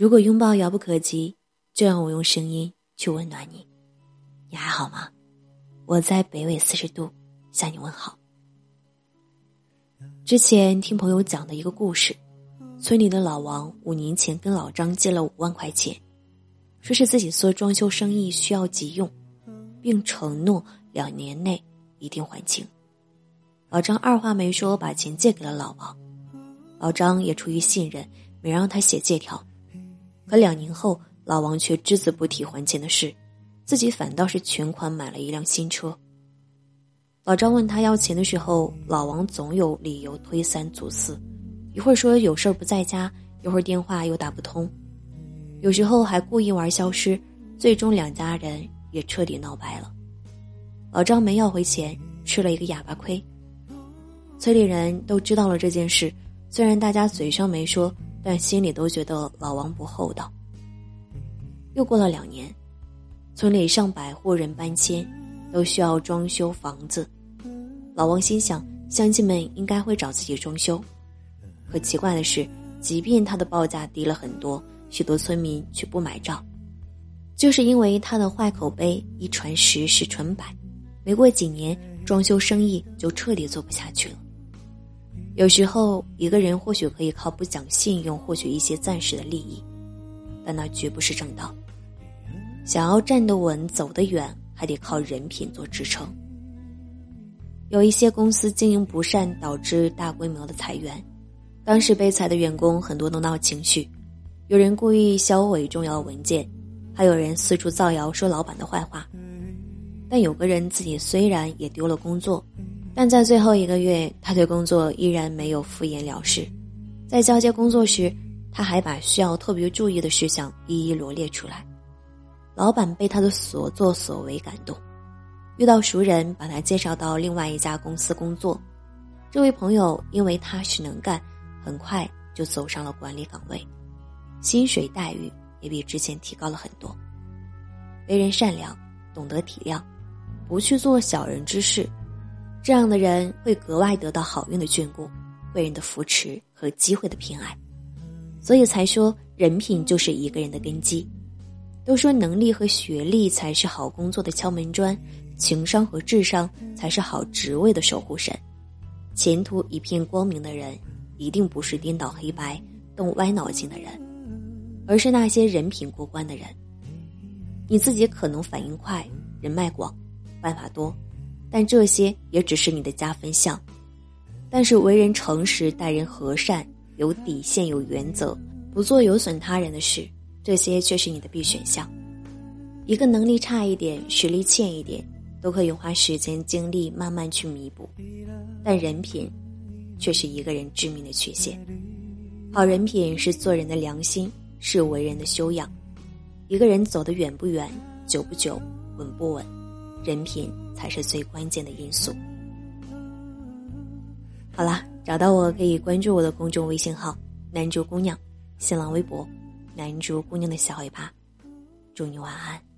如果拥抱遥不可及，就让我用声音去温暖你。你还好吗？我在北纬四十度向你问好。之前听朋友讲的一个故事，村里的老王五年前跟老张借了五万块钱，说是自己做装修生意需要急用，并承诺两年内一定还清。老张二话没说，把钱借给了老王。老张也出于信任，没让他写借条。可两年后，老王却只字不提还钱的事，自己反倒是全款买了一辆新车。老张问他要钱的时候，老王总有理由推三阻四，一会儿说有事儿不在家，一会儿电话又打不通，有时候还故意玩消失，最终两家人也彻底闹掰了。老张没要回钱，吃了一个哑巴亏。村里人都知道了这件事，虽然大家嘴上没说。但心里都觉得老王不厚道。又过了两年，村里上百户人搬迁，都需要装修房子。老王心想，乡亲们应该会找自己装修。可奇怪的是，即便他的报价低了很多，许多村民却不买账，就是因为他的坏口碑一传十，十传百，没过几年，装修生意就彻底做不下去了。有时候，一个人或许可以靠不讲信用获取一些暂时的利益，但那绝不是正道。想要站得稳、走得远，还得靠人品做支撑。有一些公司经营不善，导致大规模的裁员。当时被裁的员工很多都闹情绪，有人故意销毁重要文件，还有人四处造谣说老板的坏话。但有个人自己虽然也丢了工作。但在最后一个月，他对工作依然没有敷衍了事，在交接工作时，他还把需要特别注意的事项一一罗列出来。老板被他的所作所为感动，遇到熟人把他介绍到另外一家公司工作。这位朋友因为踏实能干，很快就走上了管理岗位，薪水待遇也比之前提高了很多。为人善良，懂得体谅，不去做小人之事。这样的人会格外得到好运的眷顾，贵人的扶持和机会的偏爱，所以才说人品就是一个人的根基。都说能力和学历才是好工作的敲门砖，情商和智商才是好职位的守护神。前途一片光明的人，一定不是颠倒黑白、动歪脑筋的人，而是那些人品过关的人。你自己可能反应快、人脉广、办法多。但这些也只是你的加分项，但是为人诚实、待人和善、有底线、有原则、不做有损他人的事，这些却是你的必选项。一个能力差一点、实力欠一点，都可以花时间精力慢慢去弥补，但人品，却是一个人致命的缺陷。好人品是做人的良心，是为人的修养。一个人走得远不远、久不久、稳不稳，人品。才是最关键的因素。好啦，找到我可以关注我的公众微信号“南竹姑娘”，新浪微博“南竹姑娘”的小尾巴。祝你晚安。